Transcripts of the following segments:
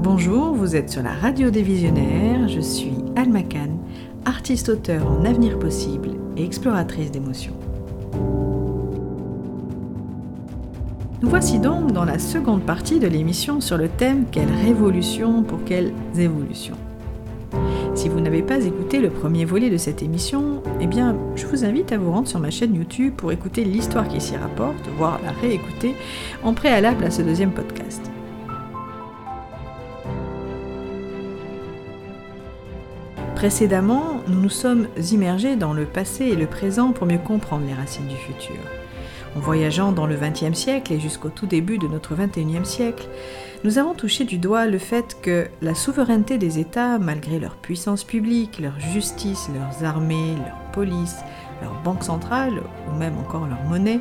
Bonjour, vous êtes sur la radio des visionnaires, je suis Alma Khan, artiste-auteur en avenir possible et exploratrice d'émotions. Nous voici donc dans la seconde partie de l'émission sur le thème Quelle révolution pour quelles évolutions? Si vous n'avez pas écouté le premier volet de cette émission, eh bien, je vous invite à vous rendre sur ma chaîne YouTube pour écouter l'histoire qui s'y rapporte, voire la réécouter en préalable à ce deuxième podcast. Précédemment, nous nous sommes immergés dans le passé et le présent pour mieux comprendre les racines du futur. En voyageant dans le XXe siècle et jusqu'au tout début de notre XXIe siècle, nous avons touché du doigt le fait que la souveraineté des États, malgré leur puissance publique, leur justice, leurs armées, leur police, leur banque centrale ou même encore leur monnaie,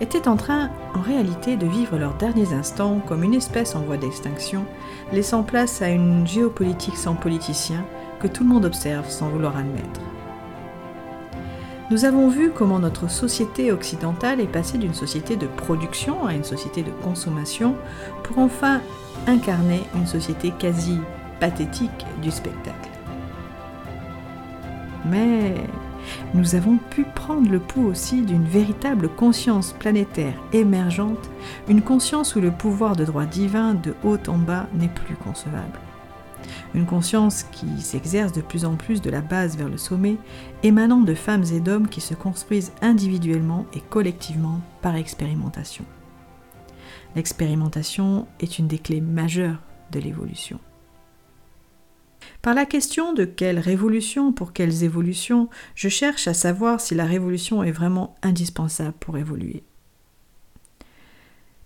était en train en réalité de vivre leurs derniers instants comme une espèce en voie d'extinction, laissant place à une géopolitique sans politiciens tout le monde observe sans vouloir admettre. Nous avons vu comment notre société occidentale est passée d'une société de production à une société de consommation pour enfin incarner une société quasi pathétique du spectacle. Mais nous avons pu prendre le pouls aussi d'une véritable conscience planétaire émergente, une conscience où le pouvoir de droit divin de haut en bas n'est plus concevable. Une conscience qui s'exerce de plus en plus de la base vers le sommet, émanant de femmes et d'hommes qui se construisent individuellement et collectivement par expérimentation. L'expérimentation est une des clés majeures de l'évolution. Par la question de quelle révolution pour quelles évolutions, je cherche à savoir si la révolution est vraiment indispensable pour évoluer.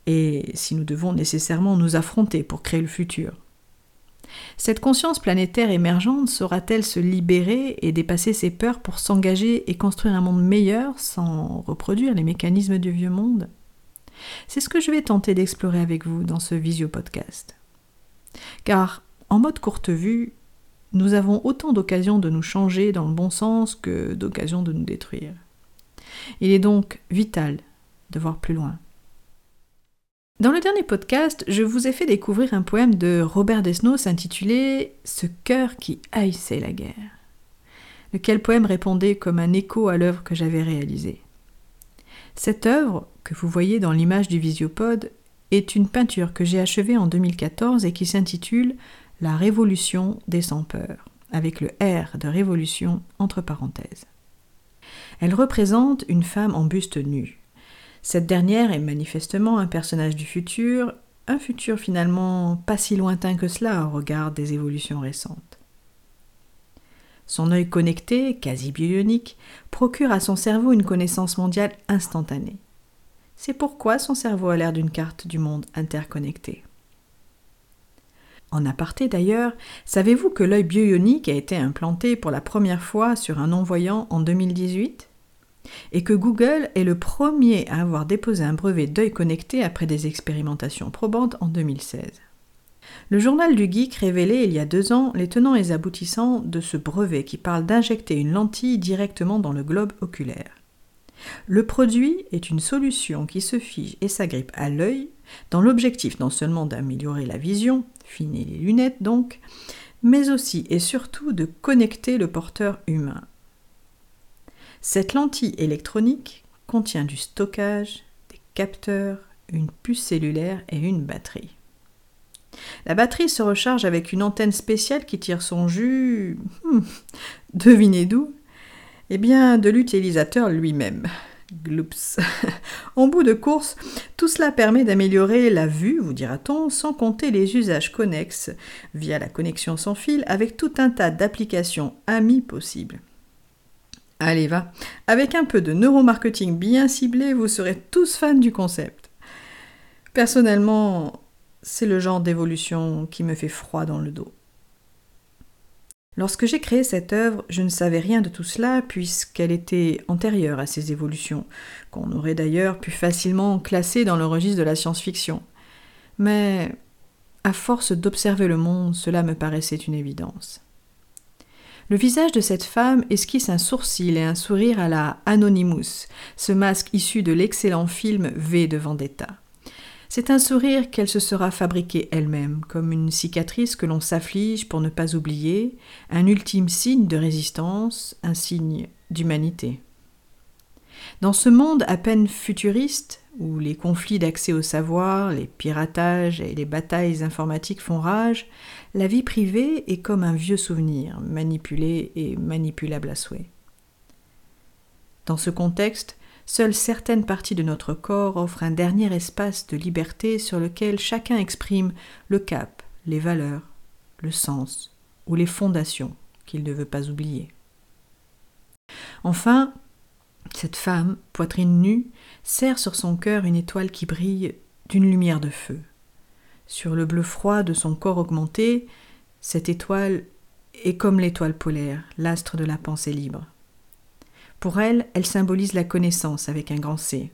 Et si nous devons nécessairement nous affronter pour créer le futur. Cette conscience planétaire émergente saura-t-elle se libérer et dépasser ses peurs pour s'engager et construire un monde meilleur sans reproduire les mécanismes du vieux monde? C'est ce que je vais tenter d'explorer avec vous dans ce visio-podcast. Car, en mode courte vue, nous avons autant d'occasions de nous changer dans le bon sens que d'occasions de nous détruire. Il est donc vital de voir plus loin. Dans le dernier podcast, je vous ai fait découvrir un poème de Robert Desnos intitulé Ce cœur qui haïssait la guerre, lequel poème répondait comme un écho à l'œuvre que j'avais réalisée. Cette œuvre, que vous voyez dans l'image du visiopode, est une peinture que j'ai achevée en 2014 et qui s'intitule La Révolution des sans-peurs, avec le R de révolution entre parenthèses. Elle représente une femme en buste nu, cette dernière est manifestement un personnage du futur, un futur finalement pas si lointain que cela au regard des évolutions récentes. Son œil connecté, quasi bionique, procure à son cerveau une connaissance mondiale instantanée. C'est pourquoi son cerveau a l'air d'une carte du monde interconnectée. En aparté d'ailleurs, savez-vous que l'œil bionique a été implanté pour la première fois sur un non-voyant en 2018 et que Google est le premier à avoir déposé un brevet d'œil connecté après des expérimentations probantes en 2016. Le journal du Geek révélait il y a deux ans les tenants et aboutissants de ce brevet qui parle d'injecter une lentille directement dans le globe oculaire. Le produit est une solution qui se fige et s'agrippe à l'œil, dans l'objectif non seulement d'améliorer la vision, finir les lunettes donc, mais aussi et surtout de connecter le porteur humain cette lentille électronique contient du stockage, des capteurs, une puce cellulaire et une batterie. La batterie se recharge avec une antenne spéciale qui tire son jus. Hmm, devinez d'où? Eh bien, de l'utilisateur lui-même. Gloops. en bout de course, tout cela permet d'améliorer la vue, vous dira-t-on, sans compter les usages connexes via la connexion sans fil avec tout un tas d'applications amies possibles. Allez, va. Avec un peu de neuromarketing bien ciblé, vous serez tous fans du concept. Personnellement, c'est le genre d'évolution qui me fait froid dans le dos. Lorsque j'ai créé cette œuvre, je ne savais rien de tout cela puisqu'elle était antérieure à ces évolutions, qu'on aurait d'ailleurs pu facilement classer dans le registre de la science-fiction. Mais à force d'observer le monde, cela me paraissait une évidence. Le visage de cette femme esquisse un sourcil et un sourire à la Anonymous, ce masque issu de l'excellent film V de Vendetta. C'est un sourire qu'elle se sera fabriqué elle-même, comme une cicatrice que l'on s'afflige pour ne pas oublier, un ultime signe de résistance, un signe d'humanité. Dans ce monde à peine futuriste, où les conflits d'accès au savoir, les piratages et les batailles informatiques font rage, la vie privée est comme un vieux souvenir, manipulé et manipulable à souhait. Dans ce contexte, Seules certaines parties de notre corps offrent un dernier espace de liberté sur lequel chacun exprime le cap, les valeurs, le sens ou les fondations qu'il ne veut pas oublier. Enfin, cette femme, poitrine nue, serre sur son cœur une étoile qui brille d'une lumière de feu. Sur le bleu froid de son corps augmenté, cette étoile est comme l'étoile polaire, l'astre de la pensée libre. Pour elle, elle symbolise la connaissance avec un grand C.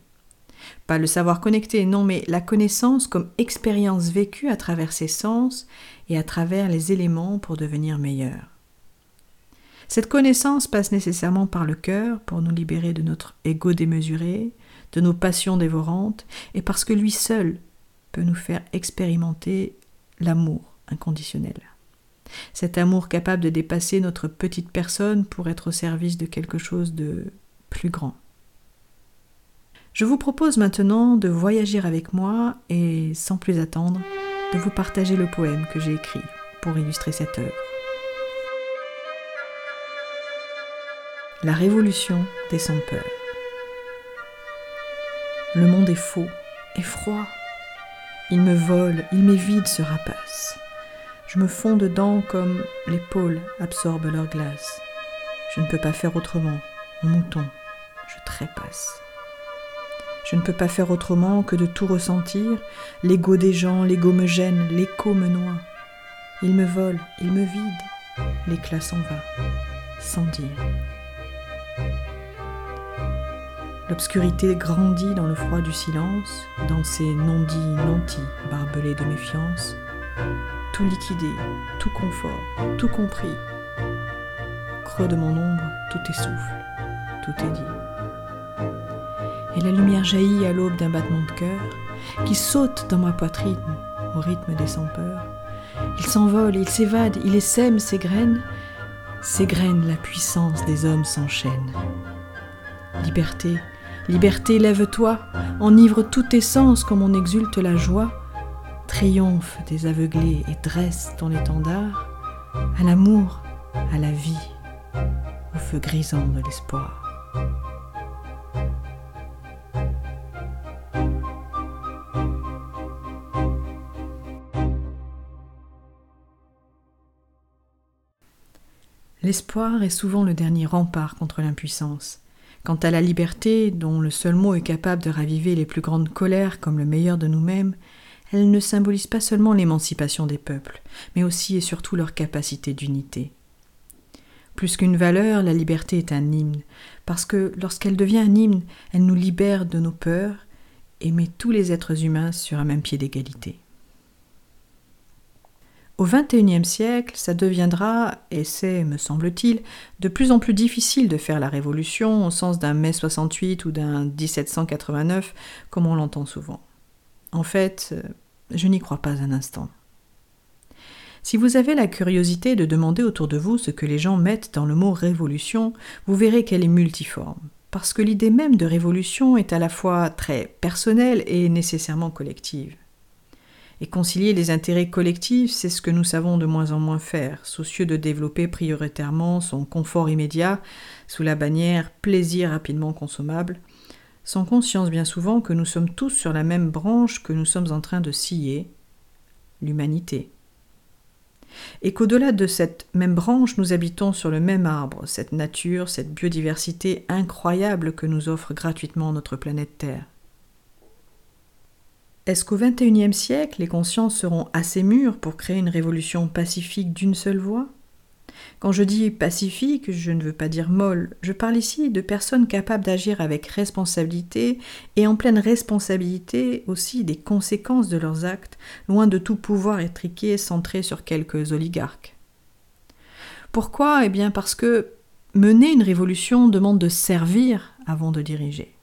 Pas le savoir connecté, non, mais la connaissance comme expérience vécue à travers ses sens et à travers les éléments pour devenir meilleur. Cette connaissance passe nécessairement par le cœur pour nous libérer de notre ego démesuré, de nos passions dévorantes, et parce que lui seul peut nous faire expérimenter l'amour inconditionnel. Cet amour capable de dépasser notre petite personne pour être au service de quelque chose de plus grand. Je vous propose maintenant de voyager avec moi et, sans plus attendre, de vous partager le poème que j'ai écrit pour illustrer cette œuvre. La révolution des sans-peur. Le monde est faux et froid. Il me vole, il m'évite ce rapace. Je me fonds dedans comme les pôles absorbent leur glace. Je ne peux pas faire autrement. Mon mouton, je trépasse. Je ne peux pas faire autrement que de tout ressentir. L'ego des gens, l'ego me gêne, l'écho me noie. Il me vole, il me vide. L'éclat s'en va, sans dire. L'obscurité grandit dans le froid du silence, dans ces non-dits nantis barbelés de méfiance tout liquidé, tout confort, tout compris. Creux de mon ombre, tout essouffle, tout est dit. Et la lumière jaillit à l'aube d'un battement de cœur qui saute dans ma poitrine au rythme des sans-peur. Il s'envole, il s'évade, il essaime ses graines. Ses graines, la puissance des hommes s'enchaîne. Liberté, liberté, lève-toi, enivre tous tes sens comme on exulte la joie triomphe des aveuglés et dresse ton étendard à l'amour, à la vie, au feu grisant de l'espoir. L'espoir est souvent le dernier rempart contre l'impuissance. Quant à la liberté, dont le seul mot est capable de raviver les plus grandes colères comme le meilleur de nous-mêmes, elle ne symbolise pas seulement l'émancipation des peuples, mais aussi et surtout leur capacité d'unité. Plus qu'une valeur, la liberté est un hymne, parce que lorsqu'elle devient un hymne, elle nous libère de nos peurs et met tous les êtres humains sur un même pied d'égalité. Au XXIe siècle, ça deviendra, et c'est, me semble-t-il, de plus en plus difficile de faire la révolution au sens d'un mai 68 ou d'un 1789, comme on l'entend souvent. En fait, euh, je n'y crois pas un instant. Si vous avez la curiosité de demander autour de vous ce que les gens mettent dans le mot révolution, vous verrez qu'elle est multiforme, parce que l'idée même de révolution est à la fois très personnelle et nécessairement collective. Et concilier les intérêts collectifs, c'est ce que nous savons de moins en moins faire, soucieux de développer prioritairement son confort immédiat sous la bannière plaisir rapidement consommable, sans conscience bien souvent que nous sommes tous sur la même branche que nous sommes en train de scier, l'humanité. Et qu'au-delà de cette même branche, nous habitons sur le même arbre, cette nature, cette biodiversité incroyable que nous offre gratuitement notre planète Terre. Est-ce qu'au XXIe siècle, les consciences seront assez mûres pour créer une révolution pacifique d'une seule voix? Quand je dis pacifique, je ne veux pas dire molle, je parle ici de personnes capables d'agir avec responsabilité et en pleine responsabilité aussi des conséquences de leurs actes, loin de tout pouvoir étriqué centré sur quelques oligarques. Pourquoi? Eh bien parce que mener une révolution demande de servir avant de diriger.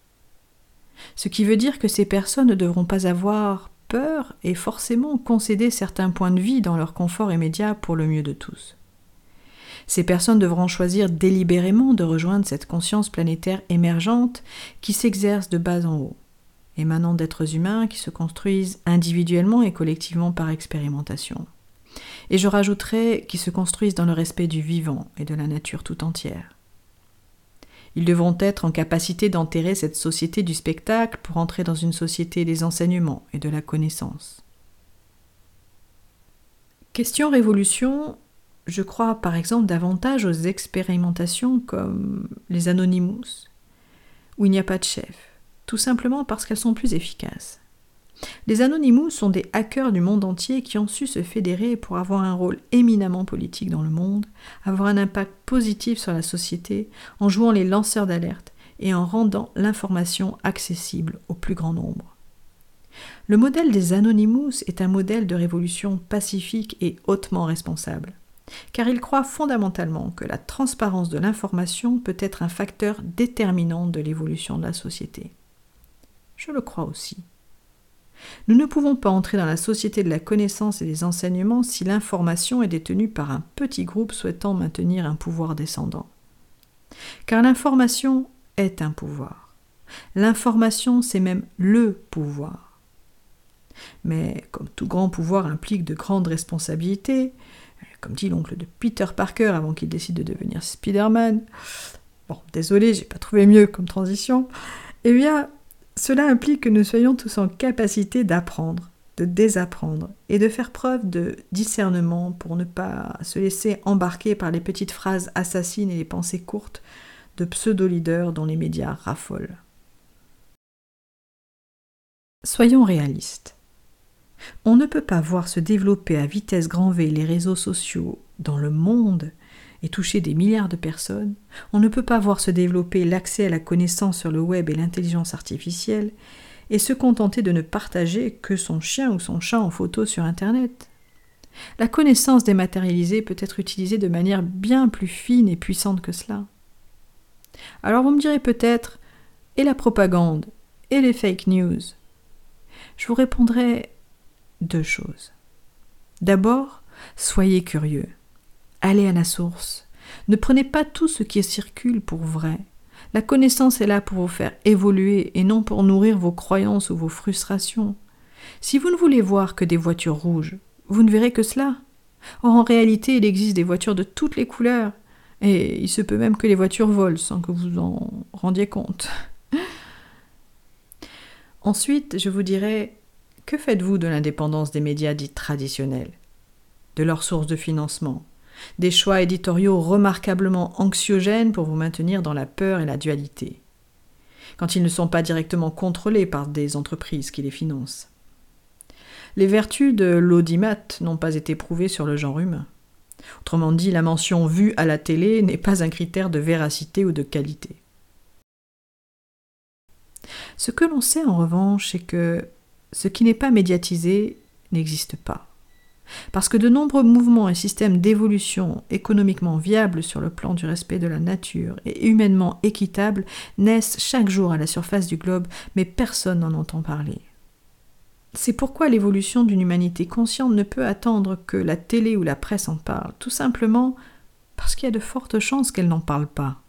Ce qui veut dire que ces personnes ne devront pas avoir peur et forcément concéder certains points de vie dans leur confort immédiat pour le mieux de tous. Ces personnes devront choisir délibérément de rejoindre cette conscience planétaire émergente qui s'exerce de bas en haut, émanant d'êtres humains qui se construisent individuellement et collectivement par expérimentation. Et je rajouterai qui se construisent dans le respect du vivant et de la nature tout entière. Ils devront être en capacité d'enterrer cette société du spectacle pour entrer dans une société des enseignements et de la connaissance. Question révolution, je crois par exemple davantage aux expérimentations comme les Anonymous, où il n'y a pas de chef, tout simplement parce qu'elles sont plus efficaces. Les Anonymous sont des hackers du monde entier qui ont su se fédérer pour avoir un rôle éminemment politique dans le monde, avoir un impact positif sur la société en jouant les lanceurs d'alerte et en rendant l'information accessible au plus grand nombre. Le modèle des Anonymous est un modèle de révolution pacifique et hautement responsable car il croit fondamentalement que la transparence de l'information peut être un facteur déterminant de l'évolution de la société. Je le crois aussi. Nous ne pouvons pas entrer dans la société de la connaissance et des enseignements si l'information est détenue par un petit groupe souhaitant maintenir un pouvoir descendant. Car l'information est un pouvoir. L'information, c'est même le pouvoir. Mais comme tout grand pouvoir implique de grandes responsabilités, comme dit l'oncle de Peter Parker avant qu'il décide de devenir Spider-Man. Bon, désolé, j'ai pas trouvé mieux comme transition. Eh bien, cela implique que nous soyons tous en capacité d'apprendre, de désapprendre et de faire preuve de discernement pour ne pas se laisser embarquer par les petites phrases assassines et les pensées courtes de pseudo-leaders dont les médias raffolent. Soyons réalistes. On ne peut pas voir se développer à vitesse grand V les réseaux sociaux dans le monde et toucher des milliards de personnes, on ne peut pas voir se développer l'accès à la connaissance sur le web et l'intelligence artificielle, et se contenter de ne partager que son chien ou son chat en photo sur Internet. La connaissance dématérialisée peut être utilisée de manière bien plus fine et puissante que cela. Alors vous me direz peut-être, et la propagande, et les fake news? Je vous répondrai deux choses. D'abord, soyez curieux. Allez à la source. Ne prenez pas tout ce qui circule pour vrai. La connaissance est là pour vous faire évoluer et non pour nourrir vos croyances ou vos frustrations. Si vous ne voulez voir que des voitures rouges, vous ne verrez que cela. Or, en réalité, il existe des voitures de toutes les couleurs, et il se peut même que les voitures volent sans que vous en rendiez compte. Ensuite, je vous dirai que faites-vous de l'indépendance des médias dits traditionnels? De leurs sources de financement? Des choix éditoriaux remarquablement anxiogènes pour vous maintenir dans la peur et la dualité Quand ils ne sont pas directement contrôlés par des entreprises qui les financent Les vertus de l'audimat n'ont pas été prouvées sur le genre humain. Autrement dit, la mention vue à la télé n'est pas un critère de véracité ou de qualité. Ce que l'on sait en revanche, c'est que ce qui n'est pas médiatisé n'existe pas. Parce que de nombreux mouvements et systèmes d'évolution économiquement viables sur le plan du respect de la nature et humainement équitables naissent chaque jour à la surface du globe, mais personne n'en entend parler. C'est pourquoi l'évolution d'une humanité consciente ne peut attendre que la télé ou la presse en parle, tout simplement parce qu'il y a de fortes chances qu'elle n'en parle pas.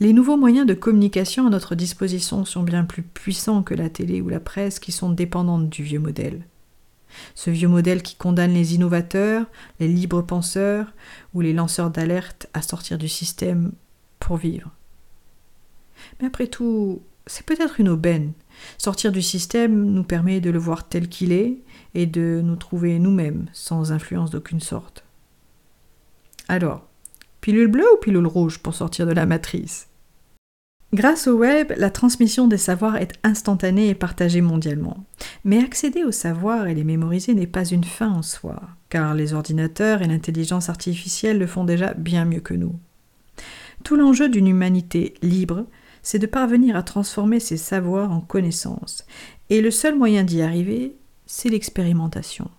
Les nouveaux moyens de communication à notre disposition sont bien plus puissants que la télé ou la presse qui sont dépendantes du vieux modèle. Ce vieux modèle qui condamne les innovateurs, les libres penseurs ou les lanceurs d'alerte à sortir du système pour vivre. Mais après tout, c'est peut-être une aubaine. Sortir du système nous permet de le voir tel qu'il est et de nous trouver nous-mêmes sans influence d'aucune sorte. Alors, Pilule bleue ou pilule rouge pour sortir de la matrice? Grâce au web, la transmission des savoirs est instantanée et partagée mondialement. Mais accéder aux savoirs et les mémoriser n'est pas une fin en soi, car les ordinateurs et l'intelligence artificielle le font déjà bien mieux que nous. Tout l'enjeu d'une humanité libre, c'est de parvenir à transformer ces savoirs en connaissances, et le seul moyen d'y arriver, c'est l'expérimentation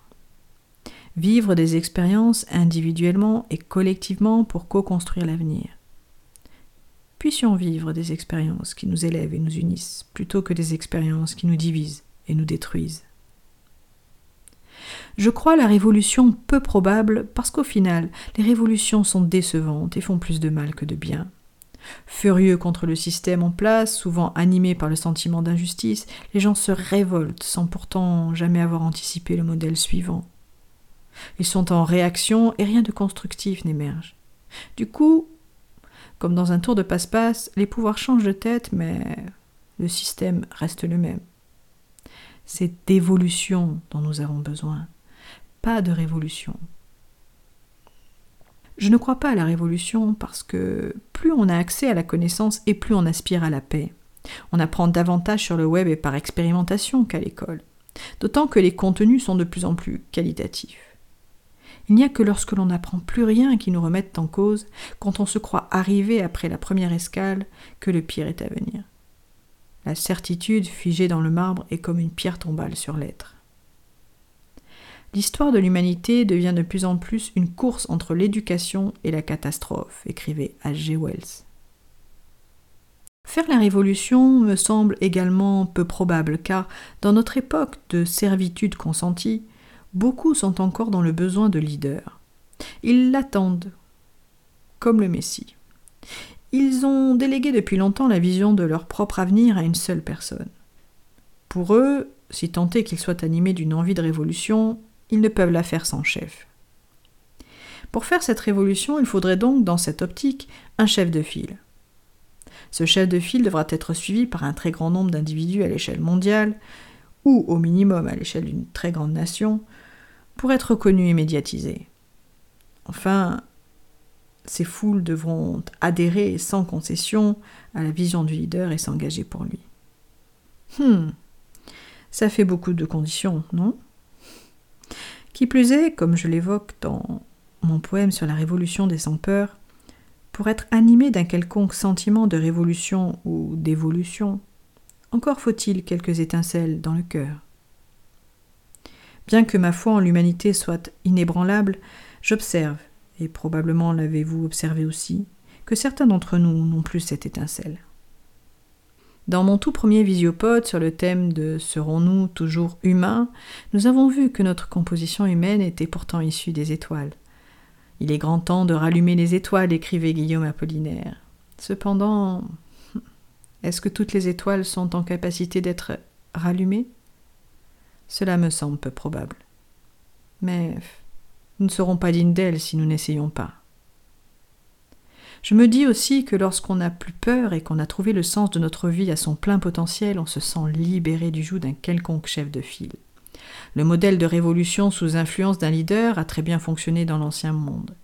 vivre des expériences individuellement et collectivement pour co-construire l'avenir. Puissions vivre des expériences qui nous élèvent et nous unissent, plutôt que des expériences qui nous divisent et nous détruisent. Je crois la révolution peu probable parce qu'au final, les révolutions sont décevantes et font plus de mal que de bien. Furieux contre le système en place, souvent animés par le sentiment d'injustice, les gens se révoltent sans pourtant jamais avoir anticipé le modèle suivant. Ils sont en réaction et rien de constructif n'émerge. Du coup, comme dans un tour de passe-passe, les pouvoirs changent de tête, mais le système reste le même. C'est d'évolution dont nous avons besoin, pas de révolution. Je ne crois pas à la révolution parce que plus on a accès à la connaissance et plus on aspire à la paix. On apprend davantage sur le web et par expérimentation qu'à l'école, d'autant que les contenus sont de plus en plus qualitatifs. Il n'y a que lorsque l'on n'apprend plus rien qui nous remette en cause, quand on se croit arrivé après la première escale, que le pire est à venir. La certitude figée dans le marbre est comme une pierre tombale sur l'être. L'histoire de l'humanité devient de plus en plus une course entre l'éducation et la catastrophe, écrivait H.G. Wells. Faire la révolution me semble également peu probable, car dans notre époque de servitude consentie, beaucoup sont encore dans le besoin de leader. Ils l'attendent, comme le Messie. Ils ont délégué depuis longtemps la vision de leur propre avenir à une seule personne. Pour eux, si tant est qu'ils soient animés d'une envie de révolution, ils ne peuvent la faire sans chef. Pour faire cette révolution, il faudrait donc, dans cette optique, un chef de file. Ce chef de file devra être suivi par un très grand nombre d'individus à l'échelle mondiale, ou au minimum à l'échelle d'une très grande nation, pour être reconnu et médiatisé. Enfin, ces foules devront adhérer sans concession à la vision du leader et s'engager pour lui. Hmm, ça fait beaucoup de conditions, non? Qui plus est, comme je l'évoque dans mon poème sur la révolution des sans-peurs, pour être animé d'un quelconque sentiment de révolution ou d'évolution, encore faut-il quelques étincelles dans le cœur. Bien que ma foi en l'humanité soit inébranlable, j'observe, et probablement l'avez-vous observé aussi, que certains d'entre nous n'ont plus cette étincelle. Dans mon tout premier visiopode sur le thème de Serons-nous toujours humains, nous avons vu que notre composition humaine était pourtant issue des étoiles. Il est grand temps de rallumer les étoiles, écrivait Guillaume Apollinaire. Cependant, est-ce que toutes les étoiles sont en capacité d'être rallumées? Cela me semble peu probable. Mais nous ne serons pas dignes d'elle si nous n'essayons pas. Je me dis aussi que lorsqu'on n'a plus peur et qu'on a trouvé le sens de notre vie à son plein potentiel, on se sent libéré du joug d'un quelconque chef de file. Le modèle de révolution sous influence d'un leader a très bien fonctionné dans l'ancien monde.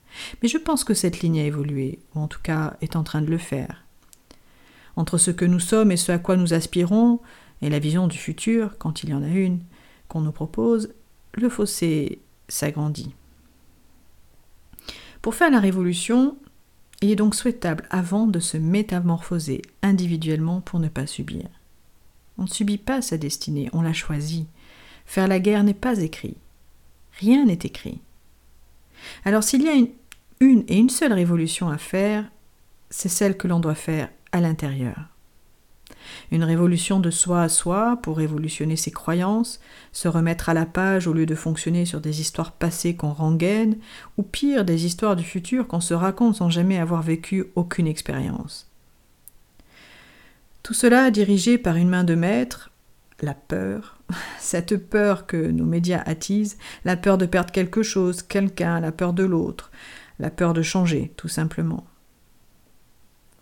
Mais je pense que cette ligne a évolué, ou en tout cas est en train de le faire. Entre ce que nous sommes et ce à quoi nous aspirons, et la vision du futur, quand il y en a une, qu'on nous propose, le fossé s'agrandit. Pour faire la révolution, il est donc souhaitable avant de se métamorphoser individuellement pour ne pas subir. On ne subit pas sa destinée, on la choisit. Faire la guerre n'est pas écrit. Rien n'est écrit. Alors s'il y a une, une et une seule révolution à faire, c'est celle que l'on doit faire à l'intérieur. Une révolution de soi à soi pour révolutionner ses croyances, se remettre à la page au lieu de fonctionner sur des histoires passées qu'on rengaine, ou pire, des histoires du futur qu'on se raconte sans jamais avoir vécu aucune expérience. Tout cela dirigé par une main de maître, la peur, cette peur que nos médias attisent, la peur de perdre quelque chose, quelqu'un, la peur de l'autre, la peur de changer, tout simplement.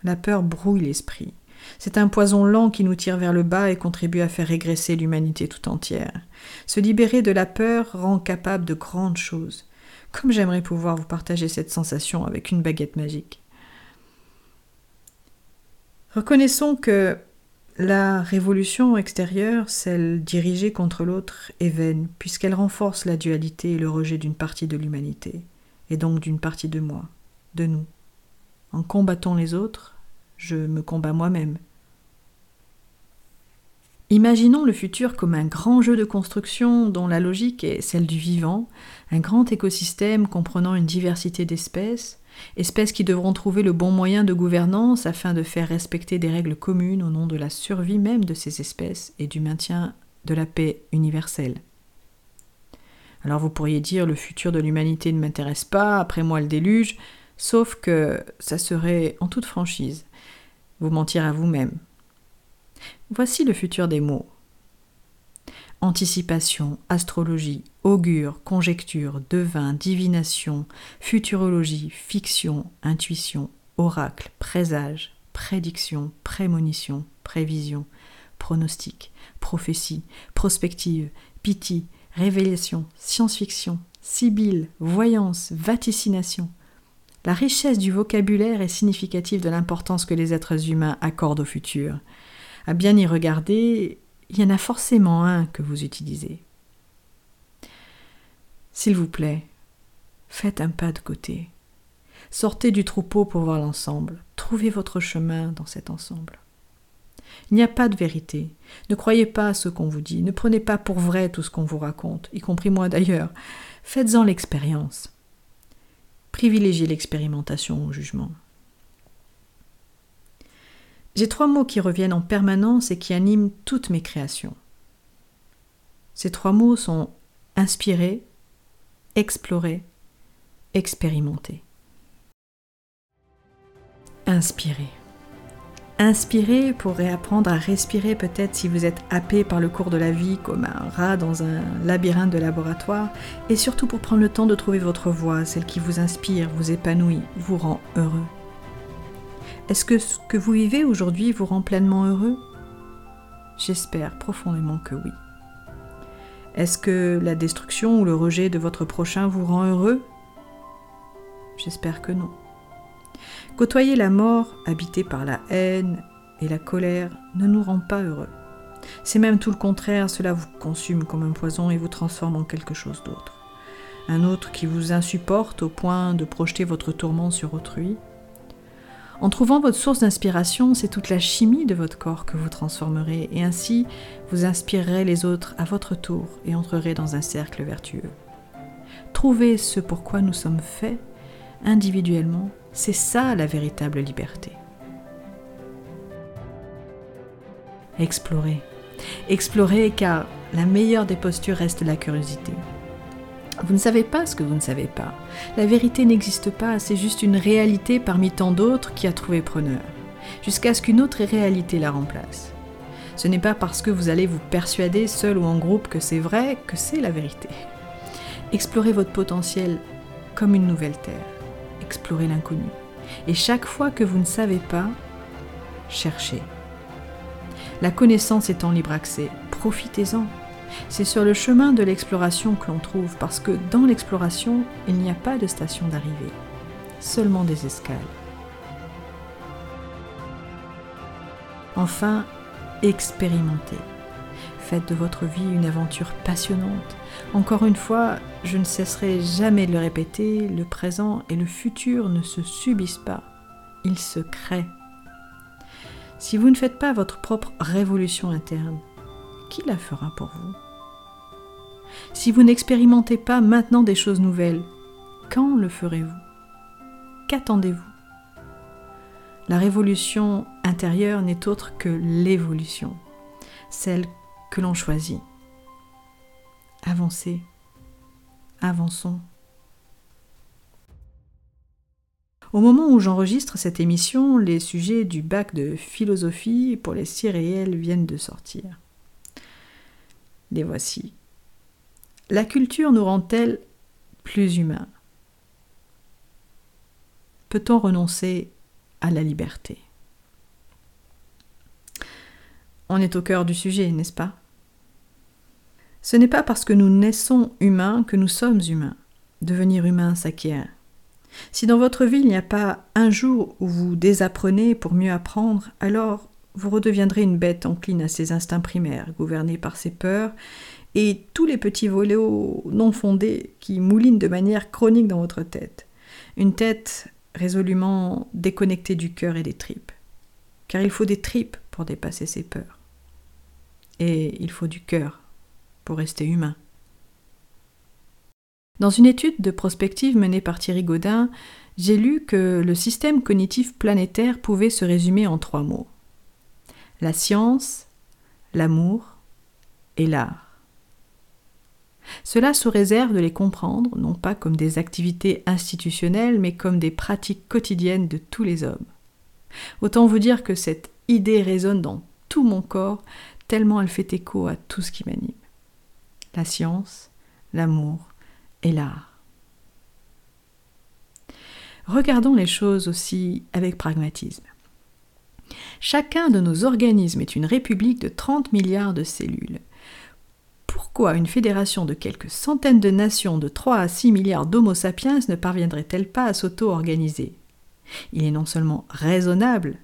La peur brouille l'esprit. C'est un poison lent qui nous tire vers le bas et contribue à faire régresser l'humanité tout entière. Se libérer de la peur rend capable de grandes choses. Comme j'aimerais pouvoir vous partager cette sensation avec une baguette magique. Reconnaissons que la révolution extérieure, celle dirigée contre l'autre, est vaine, puisqu'elle renforce la dualité et le rejet d'une partie de l'humanité, et donc d'une partie de moi, de nous. En combattant les autres, je me combats moi-même. Imaginons le futur comme un grand jeu de construction dont la logique est celle du vivant, un grand écosystème comprenant une diversité d'espèces, espèces qui devront trouver le bon moyen de gouvernance afin de faire respecter des règles communes au nom de la survie même de ces espèces et du maintien de la paix universelle. Alors vous pourriez dire le futur de l'humanité ne m'intéresse pas, après moi le déluge, sauf que ça serait en toute franchise vous mentir à vous-même. Voici le futur des mots. Anticipation, astrologie, augure, conjecture, devin, divination, futurologie, fiction, intuition, oracle, présage, prédiction, prémonition, prévision, pronostic, prophétie, prospective, pitié, révélation, science-fiction, sibylle, voyance, vaticination. La richesse du vocabulaire est significative de l'importance que les êtres humains accordent au futur. À bien y regarder, il y en a forcément un que vous utilisez. S'il vous plaît, faites un pas de côté. Sortez du troupeau pour voir l'ensemble. Trouvez votre chemin dans cet ensemble. Il n'y a pas de vérité. Ne croyez pas à ce qu'on vous dit. Ne prenez pas pour vrai tout ce qu'on vous raconte, y compris moi d'ailleurs. Faites-en l'expérience. Privilégiez l'expérimentation au jugement. J'ai trois mots qui reviennent en permanence et qui animent toutes mes créations. Ces trois mots sont inspirer, explorer, expérimenter. Inspirer. Inspirer pour réapprendre à respirer peut-être si vous êtes happé par le cours de la vie comme un rat dans un labyrinthe de laboratoire, et surtout pour prendre le temps de trouver votre voie, celle qui vous inspire, vous épanouit, vous rend heureux. Est-ce que ce que vous vivez aujourd'hui vous rend pleinement heureux? J'espère profondément que oui. Est-ce que la destruction ou le rejet de votre prochain vous rend heureux? J'espère que non. Côtoyer la mort, habité par la haine et la colère, ne nous rend pas heureux. C'est même tout le contraire, cela vous consume comme un poison et vous transforme en quelque chose d'autre. Un autre qui vous insupporte au point de projeter votre tourment sur autrui. En trouvant votre source d'inspiration, c'est toute la chimie de votre corps que vous transformerez et ainsi vous inspirerez les autres à votre tour et entrerez dans un cercle vertueux. Trouvez ce pourquoi nous sommes faits individuellement c'est ça la véritable liberté. Explorer. Explorer car la meilleure des postures reste la curiosité. Vous ne savez pas ce que vous ne savez pas. La vérité n'existe pas, c'est juste une réalité parmi tant d'autres qui a trouvé preneur, jusqu'à ce qu'une autre réalité la remplace. Ce n'est pas parce que vous allez vous persuader seul ou en groupe que c'est vrai que c'est la vérité. Explorez votre potentiel comme une nouvelle terre explorer l'inconnu. Et chaque fois que vous ne savez pas, cherchez. La connaissance est en libre accès, profitez-en. C'est sur le chemin de l'exploration que l'on trouve, parce que dans l'exploration, il n'y a pas de station d'arrivée, seulement des escales. Enfin, expérimentez. De votre vie une aventure passionnante. Encore une fois, je ne cesserai jamais de le répéter, le présent et le futur ne se subissent pas, ils se créent. Si vous ne faites pas votre propre révolution interne, qui la fera pour vous? Si vous n'expérimentez pas maintenant des choses nouvelles, quand le ferez-vous? Qu'attendez-vous? La révolution intérieure n'est autre que l'évolution, celle que l'on choisit. Avancez, avançons. Au moment où j'enregistre cette émission, les sujets du bac de philosophie pour les six réels viennent de sortir. Les voici. La culture nous rend-elle plus humains? Peut-on renoncer à la liberté? On est au cœur du sujet, n'est-ce pas? Ce n'est pas parce que nous naissons humains que nous sommes humains. Devenir humain s'acquiert. Si dans votre vie il n'y a pas un jour où vous désapprenez pour mieux apprendre, alors vous redeviendrez une bête encline à ses instincts primaires, gouvernée par ses peurs, et tous les petits volets non fondés qui moulinent de manière chronique dans votre tête. Une tête résolument déconnectée du cœur et des tripes. Car il faut des tripes pour dépasser ses peurs. Et il faut du cœur pour rester humain. Dans une étude de prospective menée par Thierry Godin, j'ai lu que le système cognitif planétaire pouvait se résumer en trois mots. La science, l'amour et l'art. Cela sous réserve de les comprendre, non pas comme des activités institutionnelles, mais comme des pratiques quotidiennes de tous les hommes. Autant vous dire que cette idée résonne dans tout mon corps, tellement elle fait écho à tout ce qui m'anime. La science, l'amour et l'art. Regardons les choses aussi avec pragmatisme. Chacun de nos organismes est une république de 30 milliards de cellules. Pourquoi une fédération de quelques centaines de nations de 3 à 6 milliards d'Homo sapiens ne parviendrait-elle pas à s'auto-organiser? Il est non seulement raisonnable,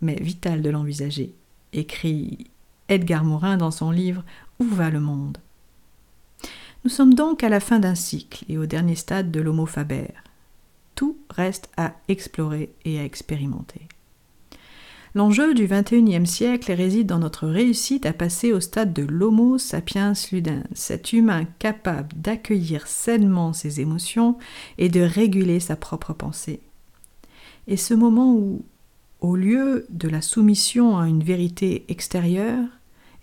mais vital de l'envisager, écrit Edgar Morin dans son livre Où va le monde? Nous sommes donc à la fin d'un cycle et au dernier stade de l'Homo faber. Tout reste à explorer et à expérimenter. L'enjeu du XXIe siècle réside dans notre réussite à passer au stade de l'Homo sapiens ludens, cet humain capable d'accueillir sainement ses émotions et de réguler sa propre pensée. Et ce moment où, au lieu de la soumission à une vérité extérieure,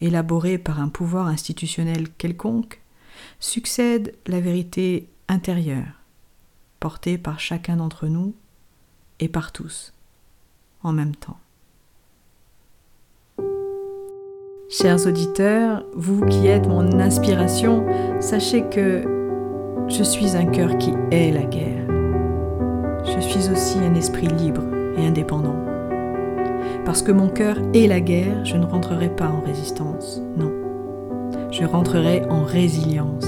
élaborée par un pouvoir institutionnel quelconque, succède la vérité intérieure, portée par chacun d'entre nous et par tous, en même temps. Chers auditeurs, vous qui êtes mon inspiration, sachez que je suis un cœur qui hait la guerre. Je suis aussi un esprit libre et indépendant. Parce que mon cœur est la guerre, je ne rentrerai pas en résistance, non. Je rentrerai en résilience.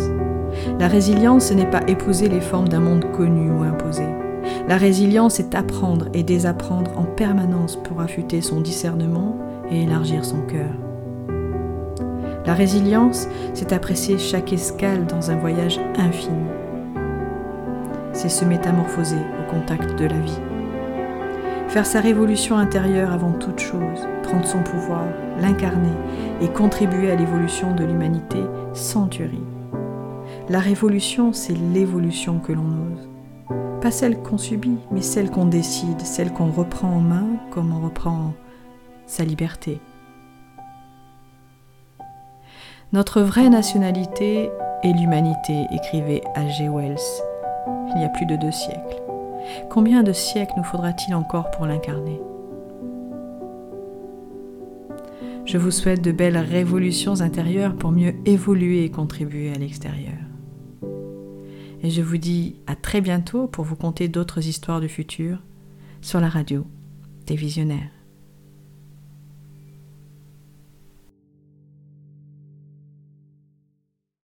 La résilience, ce n'est pas épouser les formes d'un monde connu ou imposé. La résilience est apprendre et désapprendre en permanence pour affûter son discernement et élargir son cœur. La résilience, c'est apprécier chaque escale dans un voyage infini. C'est se métamorphoser au contact de la vie. Faire sa révolution intérieure avant toute chose, prendre son pouvoir, l'incarner et contribuer à l'évolution de l'humanité sans tuerie. La révolution, c'est l'évolution que l'on ose. Pas celle qu'on subit, mais celle qu'on décide, celle qu'on reprend en main comme on reprend sa liberté. Notre vraie nationalité est l'humanité, écrivait H.G. Wells il y a plus de deux siècles. Combien de siècles nous faudra-t-il encore pour l'incarner? Je vous souhaite de belles révolutions intérieures pour mieux évoluer et contribuer à l'extérieur. Et je vous dis à très bientôt pour vous conter d'autres histoires du futur sur la radio des visionnaires.